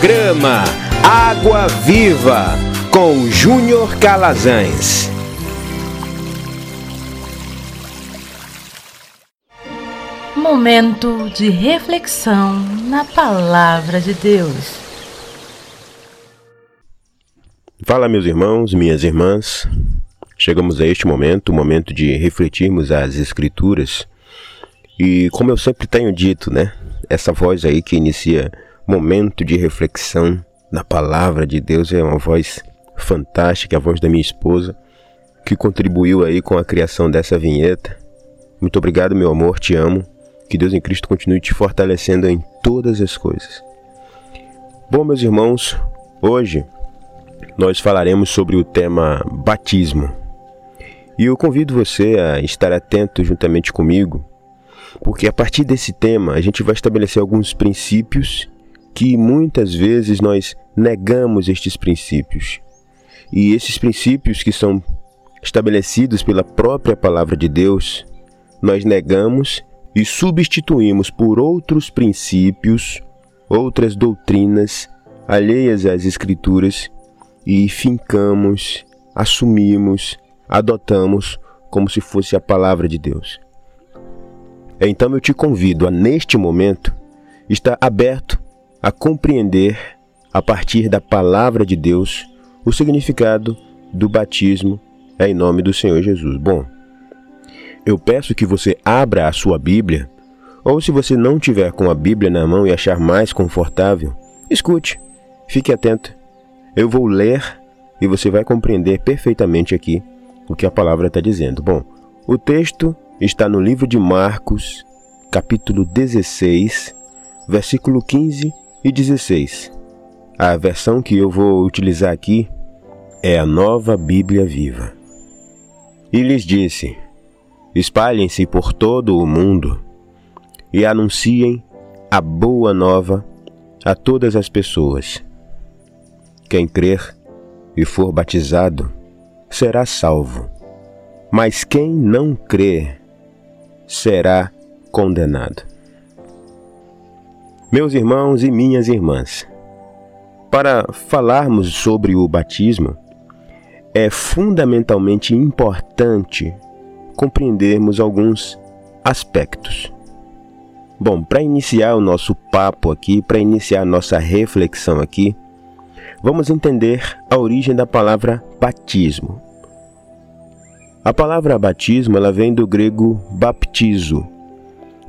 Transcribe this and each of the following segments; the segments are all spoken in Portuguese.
Programa Água Viva com Júnior Calazans. Momento de reflexão na Palavra de Deus. Fala, meus irmãos, minhas irmãs. Chegamos a este momento, o momento de refletirmos as Escrituras. E como eu sempre tenho dito, né? Essa voz aí que inicia momento de reflexão na palavra de Deus é uma voz fantástica, a voz da minha esposa, que contribuiu aí com a criação dessa vinheta. Muito obrigado, meu amor, te amo. Que Deus em Cristo continue te fortalecendo em todas as coisas. Bom, meus irmãos, hoje nós falaremos sobre o tema batismo. E eu convido você a estar atento juntamente comigo, porque a partir desse tema a gente vai estabelecer alguns princípios que muitas vezes nós negamos estes princípios. E esses princípios que são estabelecidos pela própria palavra de Deus, nós negamos e substituímos por outros princípios, outras doutrinas alheias às Escrituras e fincamos, assumimos, adotamos como se fosse a palavra de Deus. Então eu te convido a, neste momento, estar aberto a compreender, a partir da palavra de Deus, o significado do batismo em nome do Senhor Jesus. Bom, eu peço que você abra a sua Bíblia, ou se você não tiver com a Bíblia na mão e achar mais confortável, escute, fique atento. Eu vou ler e você vai compreender perfeitamente aqui o que a palavra está dizendo. Bom, o texto está no livro de Marcos, capítulo 16, versículo 15 e 16. A versão que eu vou utilizar aqui é a Nova Bíblia Viva. E lhes disse: Espalhem-se por todo o mundo e anunciem a boa nova a todas as pessoas. Quem crer e for batizado será salvo, mas quem não crer será condenado. Meus irmãos e minhas irmãs, para falarmos sobre o batismo, é fundamentalmente importante compreendermos alguns aspectos. Bom, para iniciar o nosso papo aqui, para iniciar a nossa reflexão aqui, vamos entender a origem da palavra batismo. A palavra batismo ela vem do grego baptizo,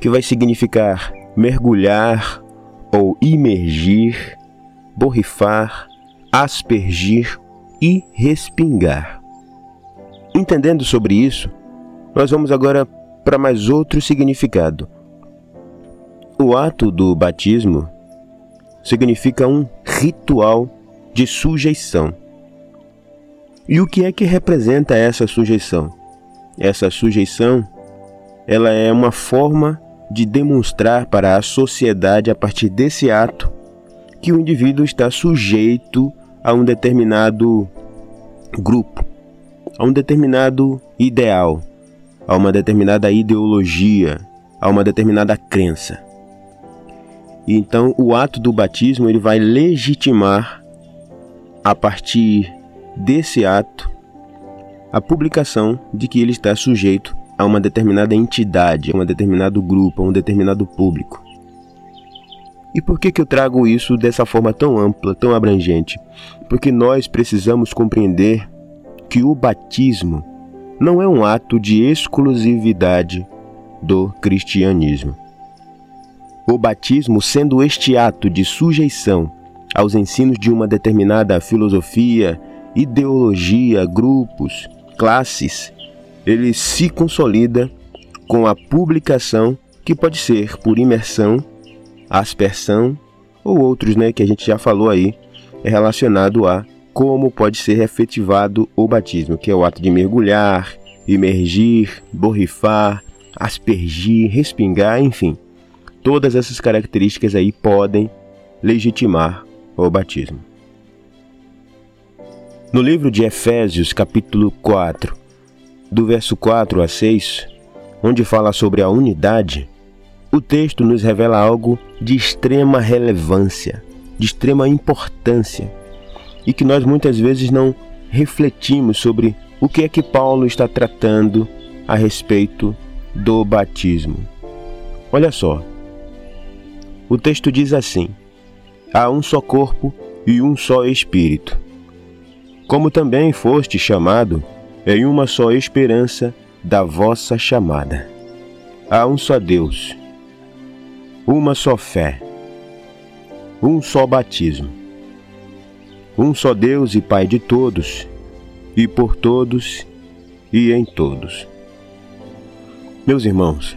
que vai significar mergulhar ou imergir, borrifar, aspergir e respingar. Entendendo sobre isso, nós vamos agora para mais outro significado. O ato do batismo significa um ritual de sujeição. E o que é que representa essa sujeição? Essa sujeição, ela é uma forma de demonstrar para a sociedade a partir desse ato que o indivíduo está sujeito a um determinado grupo, a um determinado ideal, a uma determinada ideologia, a uma determinada crença. E então o ato do batismo ele vai legitimar a partir desse ato a publicação de que ele está sujeito a uma determinada entidade, a um determinado grupo, a um determinado público. E por que, que eu trago isso dessa forma tão ampla, tão abrangente? Porque nós precisamos compreender que o batismo não é um ato de exclusividade do cristianismo. O batismo, sendo este ato de sujeição aos ensinos de uma determinada filosofia, ideologia, grupos, classes, ele se consolida com a publicação que pode ser por imersão, aspersão ou outros, né, que a gente já falou aí, é relacionado a como pode ser efetivado o batismo, que é o ato de mergulhar, imergir, borrifar, aspergir, respingar, enfim. Todas essas características aí podem legitimar o batismo. No livro de Efésios, capítulo 4, do verso 4 a 6, onde fala sobre a unidade, o texto nos revela algo de extrema relevância. de extrema importância e que nós muitas vezes não refletimos sobre o que é que Paulo está tratando a respeito do batismo. Olha só, o texto diz assim: há um só corpo e um só espírito. Como também foste chamado em uma só esperança da vossa chamada. Há um só Deus, uma só fé, um só batismo, um só Deus e Pai de todos, e por todos e em todos. Meus irmãos,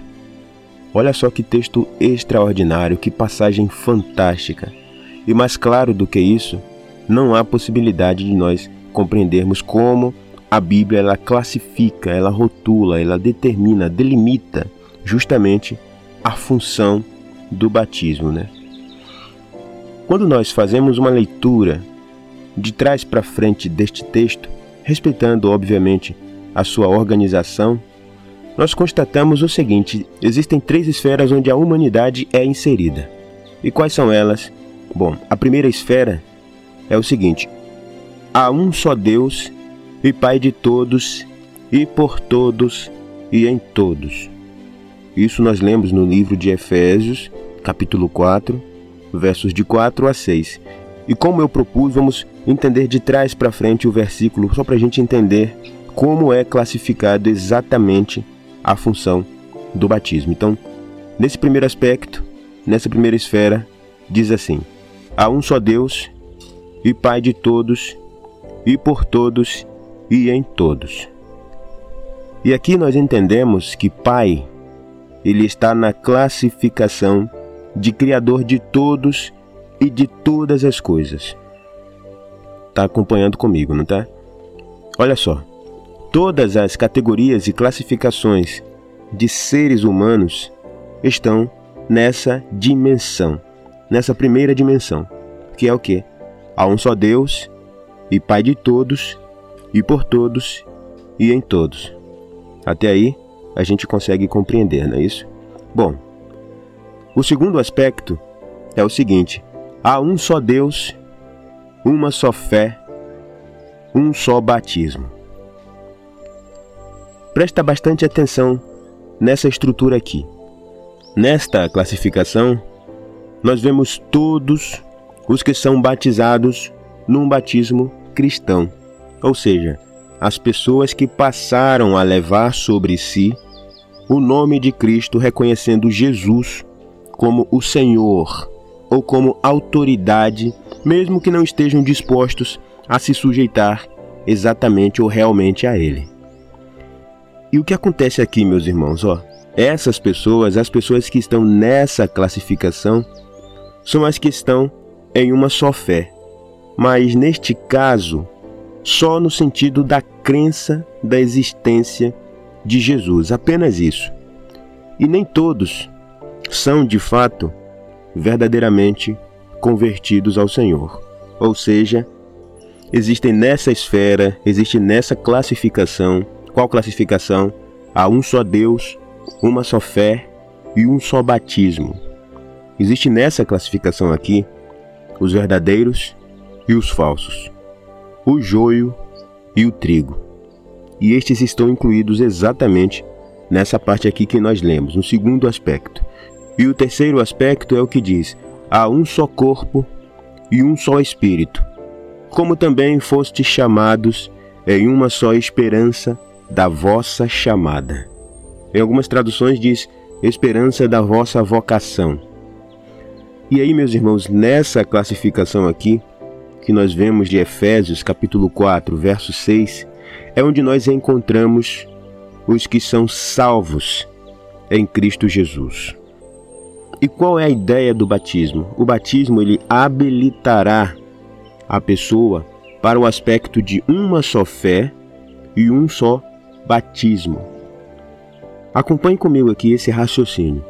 olha só que texto extraordinário, que passagem fantástica. E mais claro do que isso, não há possibilidade de nós compreendermos como a Bíblia ela classifica, ela rotula, ela determina, delimita justamente a função do batismo, né? Quando nós fazemos uma leitura de trás para frente deste texto, respeitando obviamente a sua organização, nós constatamos o seguinte: existem três esferas onde a humanidade é inserida. E quais são elas? Bom, a primeira esfera é o seguinte: há um só Deus e Pai de todos, e por todos e em todos. Isso nós lemos no livro de Efésios, capítulo 4, versos de 4 a 6. E como eu propus, vamos entender de trás para frente o versículo, só para a gente entender como é classificado exatamente a função do batismo. Então, nesse primeiro aspecto, nessa primeira esfera, diz assim: Há um só Deus e Pai de todos, e por todos e em todos. E aqui nós entendemos que Pai, ele está na classificação de Criador de todos e de todas as coisas. Está acompanhando comigo, não tá? Olha só. Todas as categorias e classificações de seres humanos estão nessa dimensão, nessa primeira dimensão, que é o que? Há um só Deus e Pai de todos e por todos e em todos. Até aí a gente consegue compreender, não é isso? Bom, o segundo aspecto é o seguinte: há um só Deus, uma só fé, um só batismo. Presta bastante atenção nessa estrutura aqui. Nesta classificação, nós vemos todos os que são batizados num batismo cristão, ou seja, as pessoas que passaram a levar sobre si o nome de Cristo, reconhecendo Jesus como o Senhor ou como autoridade, mesmo que não estejam dispostos a se sujeitar exatamente ou realmente a Ele. E o que acontece aqui, meus irmãos, ó, essas pessoas, as pessoas que estão nessa classificação, são as que estão em uma só fé. Mas neste caso, só no sentido da crença da existência de Jesus, apenas isso. E nem todos são de fato verdadeiramente convertidos ao Senhor. Ou seja, existem nessa esfera, existe nessa classificação qual classificação? Há um só Deus, uma só fé e um só batismo. Existe nessa classificação aqui os verdadeiros e os falsos, o joio e o trigo. E estes estão incluídos exatamente nessa parte aqui que nós lemos, no segundo aspecto. E o terceiro aspecto é o que diz: há um só corpo e um só espírito, como também fostes chamados em uma só esperança da vossa chamada. Em algumas traduções diz esperança da vossa vocação. E aí, meus irmãos, nessa classificação aqui, que nós vemos de Efésios capítulo 4, verso 6, é onde nós encontramos os que são salvos em Cristo Jesus. E qual é a ideia do batismo? O batismo ele habilitará a pessoa para o aspecto de uma só fé e um só batismo. Acompanhe comigo aqui esse raciocínio.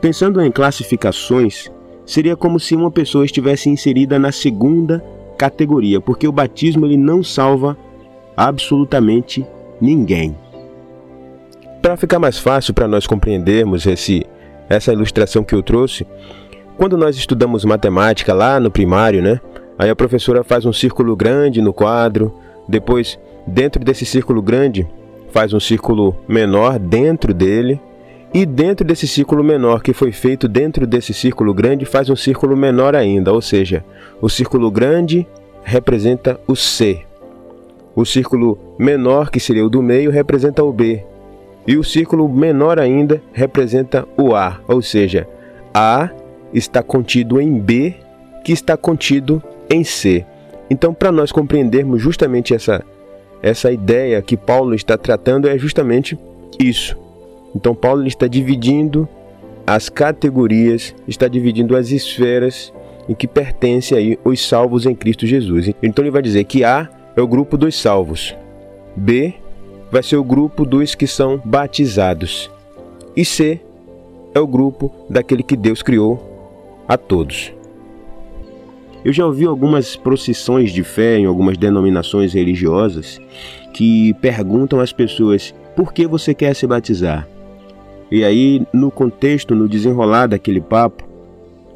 Pensando em classificações, seria como se uma pessoa estivesse inserida na segunda categoria, porque o batismo ele não salva absolutamente ninguém. Para ficar mais fácil para nós compreendermos esse, essa ilustração que eu trouxe, Quando nós estudamos matemática lá no primário, né? Aí a professora faz um círculo grande no quadro, depois, dentro desse círculo grande, faz um círculo menor dentro dele, e dentro desse círculo menor que foi feito dentro desse círculo grande, faz um círculo menor ainda, ou seja, o círculo grande representa o C. O círculo menor, que seria o do meio, representa o B. E o círculo menor ainda representa o A, ou seja, A está contido em B, que está contido em C. Então, para nós compreendermos justamente essa, essa ideia que Paulo está tratando, é justamente isso. Então, Paulo está dividindo as categorias, está dividindo as esferas em que pertencem aí os salvos em Cristo Jesus. Então, ele vai dizer que A é o grupo dos salvos, B vai ser o grupo dos que são batizados, e C é o grupo daquele que Deus criou a todos. Eu já ouvi algumas procissões de fé em algumas denominações religiosas que perguntam às pessoas por que você quer se batizar. E aí, no contexto, no desenrolar daquele papo,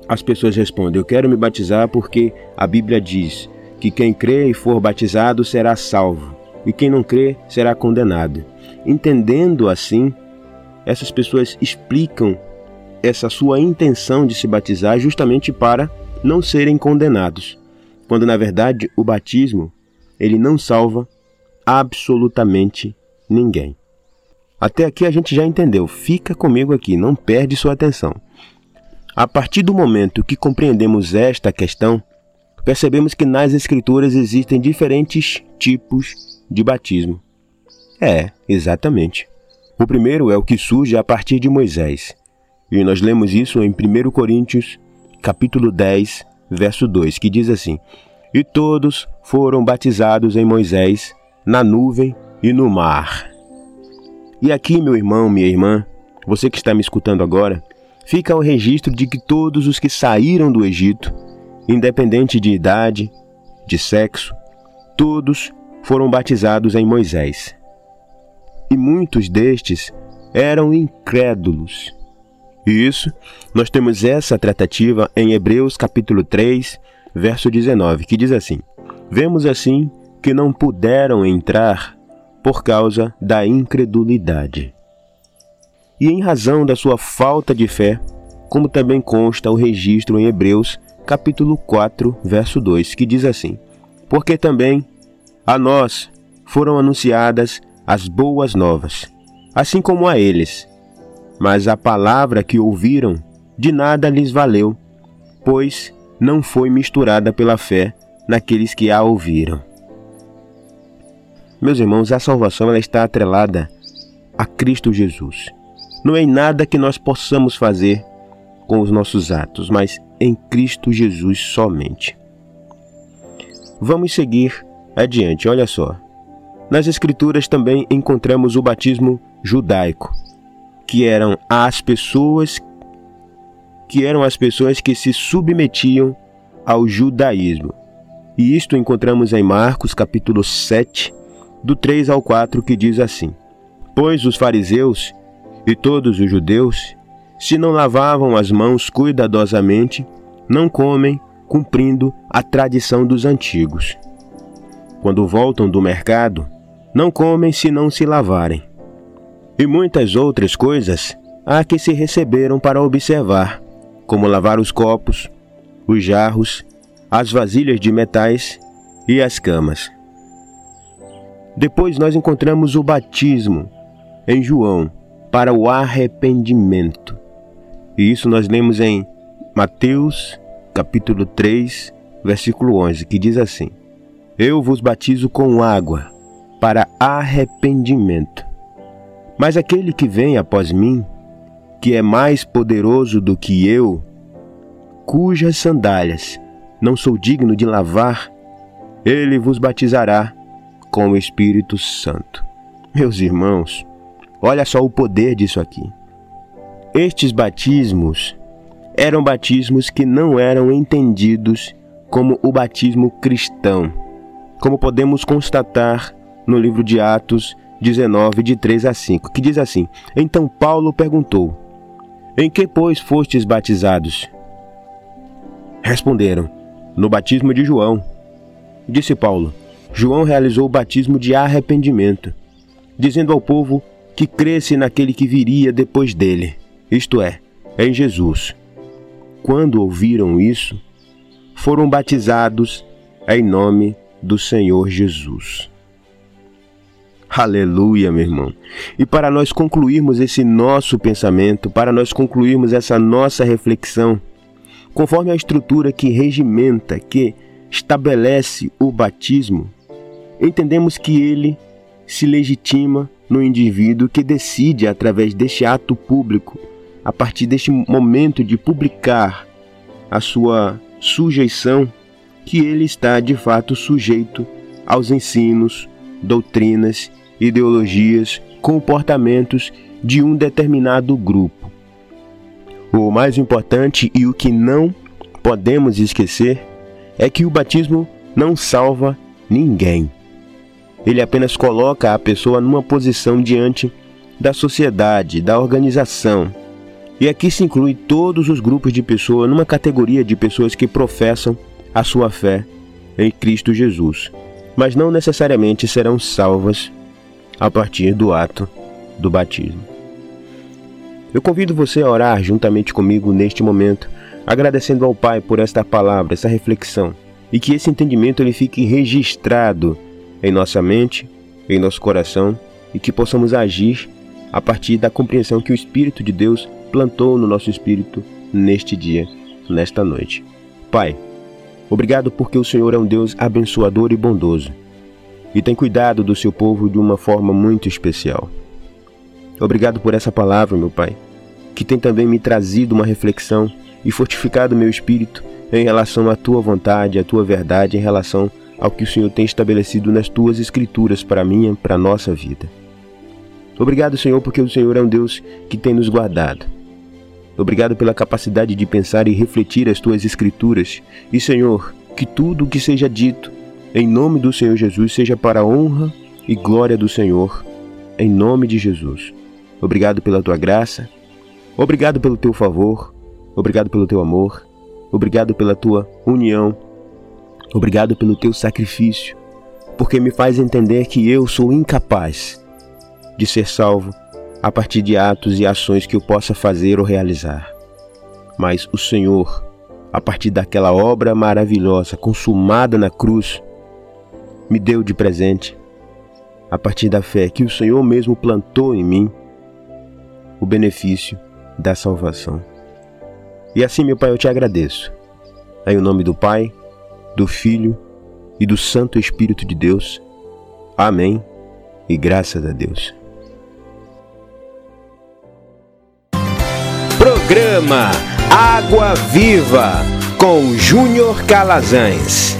as pessoas respondem: Eu quero me batizar porque a Bíblia diz que quem crê e for batizado será salvo, e quem não crê será condenado. Entendendo assim, essas pessoas explicam essa sua intenção de se batizar justamente para não serem condenados, quando na verdade o batismo ele não salva absolutamente ninguém. Até aqui a gente já entendeu. Fica comigo aqui, não perde sua atenção. A partir do momento que compreendemos esta questão, percebemos que nas Escrituras existem diferentes tipos de batismo. É, exatamente. O primeiro é o que surge a partir de Moisés. E nós lemos isso em 1 Coríntios capítulo 10, verso 2, que diz assim: E todos foram batizados em Moisés, na nuvem e no mar. E aqui, meu irmão, minha irmã, você que está me escutando agora, fica o registro de que todos os que saíram do Egito, independente de idade, de sexo, todos foram batizados em Moisés. E muitos destes eram incrédulos e isso, nós temos essa tratativa em Hebreus capítulo 3, verso 19, que diz assim: Vemos assim que não puderam entrar por causa da incredulidade. E em razão da sua falta de fé, como também consta o registro em Hebreus capítulo 4, verso 2, que diz assim: Porque também a nós foram anunciadas as boas novas, assim como a eles mas a palavra que ouviram de nada lhes valeu, pois não foi misturada pela fé naqueles que a ouviram. Meus irmãos, a salvação ela está atrelada a Cristo Jesus. Não é em nada que nós possamos fazer com os nossos atos, mas em Cristo Jesus somente. Vamos seguir adiante, olha só. Nas Escrituras também encontramos o batismo judaico, que eram as pessoas que eram as pessoas que se submetiam ao judaísmo. E isto encontramos em Marcos capítulo 7, do 3 ao 4, que diz assim: Pois os fariseus e todos os judeus, se não lavavam as mãos cuidadosamente, não comem, cumprindo a tradição dos antigos. Quando voltam do mercado, não comem se não se lavarem e muitas outras coisas há que se receberam para observar, como lavar os copos, os jarros, as vasilhas de metais e as camas. Depois nós encontramos o batismo em João para o arrependimento. E isso nós lemos em Mateus, capítulo 3, versículo 11, que diz assim: Eu vos batizo com água para arrependimento mas aquele que vem após mim, que é mais poderoso do que eu, cujas sandálias não sou digno de lavar, ele vos batizará com o Espírito Santo. Meus irmãos, olha só o poder disso aqui. Estes batismos eram batismos que não eram entendidos como o batismo cristão, como podemos constatar no livro de Atos, 19, de 3 a 5, que diz assim: Então Paulo perguntou: Em que, pois, fostes batizados? Responderam: No batismo de João. Disse Paulo: João realizou o batismo de arrependimento, dizendo ao povo que cresce naquele que viria depois dele, isto é, em Jesus. Quando ouviram isso, foram batizados em nome do Senhor Jesus. Aleluia, meu irmão. E para nós concluirmos esse nosso pensamento, para nós concluirmos essa nossa reflexão, conforme a estrutura que regimenta, que estabelece o batismo, entendemos que ele se legitima no indivíduo que decide, através deste ato público, a partir deste momento de publicar a sua sujeição, que ele está de fato sujeito aos ensinos, doutrinas, ideologias, comportamentos de um determinado grupo. O mais importante e o que não podemos esquecer é que o batismo não salva ninguém. Ele apenas coloca a pessoa numa posição diante da sociedade, da organização. E aqui se inclui todos os grupos de pessoas numa categoria de pessoas que professam a sua fé em Cristo Jesus, mas não necessariamente serão salvas a partir do ato do batismo. Eu convido você a orar juntamente comigo neste momento, agradecendo ao Pai por esta palavra, essa reflexão, e que esse entendimento ele fique registrado em nossa mente, em nosso coração, e que possamos agir a partir da compreensão que o Espírito de Deus plantou no nosso espírito neste dia, nesta noite. Pai, obrigado porque o Senhor é um Deus abençoador e bondoso e tem cuidado do seu povo de uma forma muito especial. Obrigado por essa palavra, meu Pai, que tem também me trazido uma reflexão e fortificado meu espírito em relação à tua vontade, à tua verdade, em relação ao que o Senhor tem estabelecido nas tuas escrituras para mim e para a nossa vida. Obrigado, Senhor, porque o Senhor é um Deus que tem nos guardado. Obrigado pela capacidade de pensar e refletir as tuas escrituras. E, Senhor, que tudo o que seja dito em nome do Senhor Jesus, seja para a honra e glória do Senhor, em nome de Jesus. Obrigado pela tua graça, obrigado pelo teu favor, obrigado pelo teu amor, obrigado pela tua união, obrigado pelo teu sacrifício, porque me faz entender que eu sou incapaz de ser salvo a partir de atos e ações que eu possa fazer ou realizar. Mas o Senhor, a partir daquela obra maravilhosa consumada na cruz, me deu de presente, a partir da fé que o Senhor mesmo plantou em mim, o benefício da salvação. E assim, meu Pai, eu te agradeço. Em nome do Pai, do Filho e do Santo Espírito de Deus. Amém. E graças a Deus. Programa Água Viva com Júnior Calazans.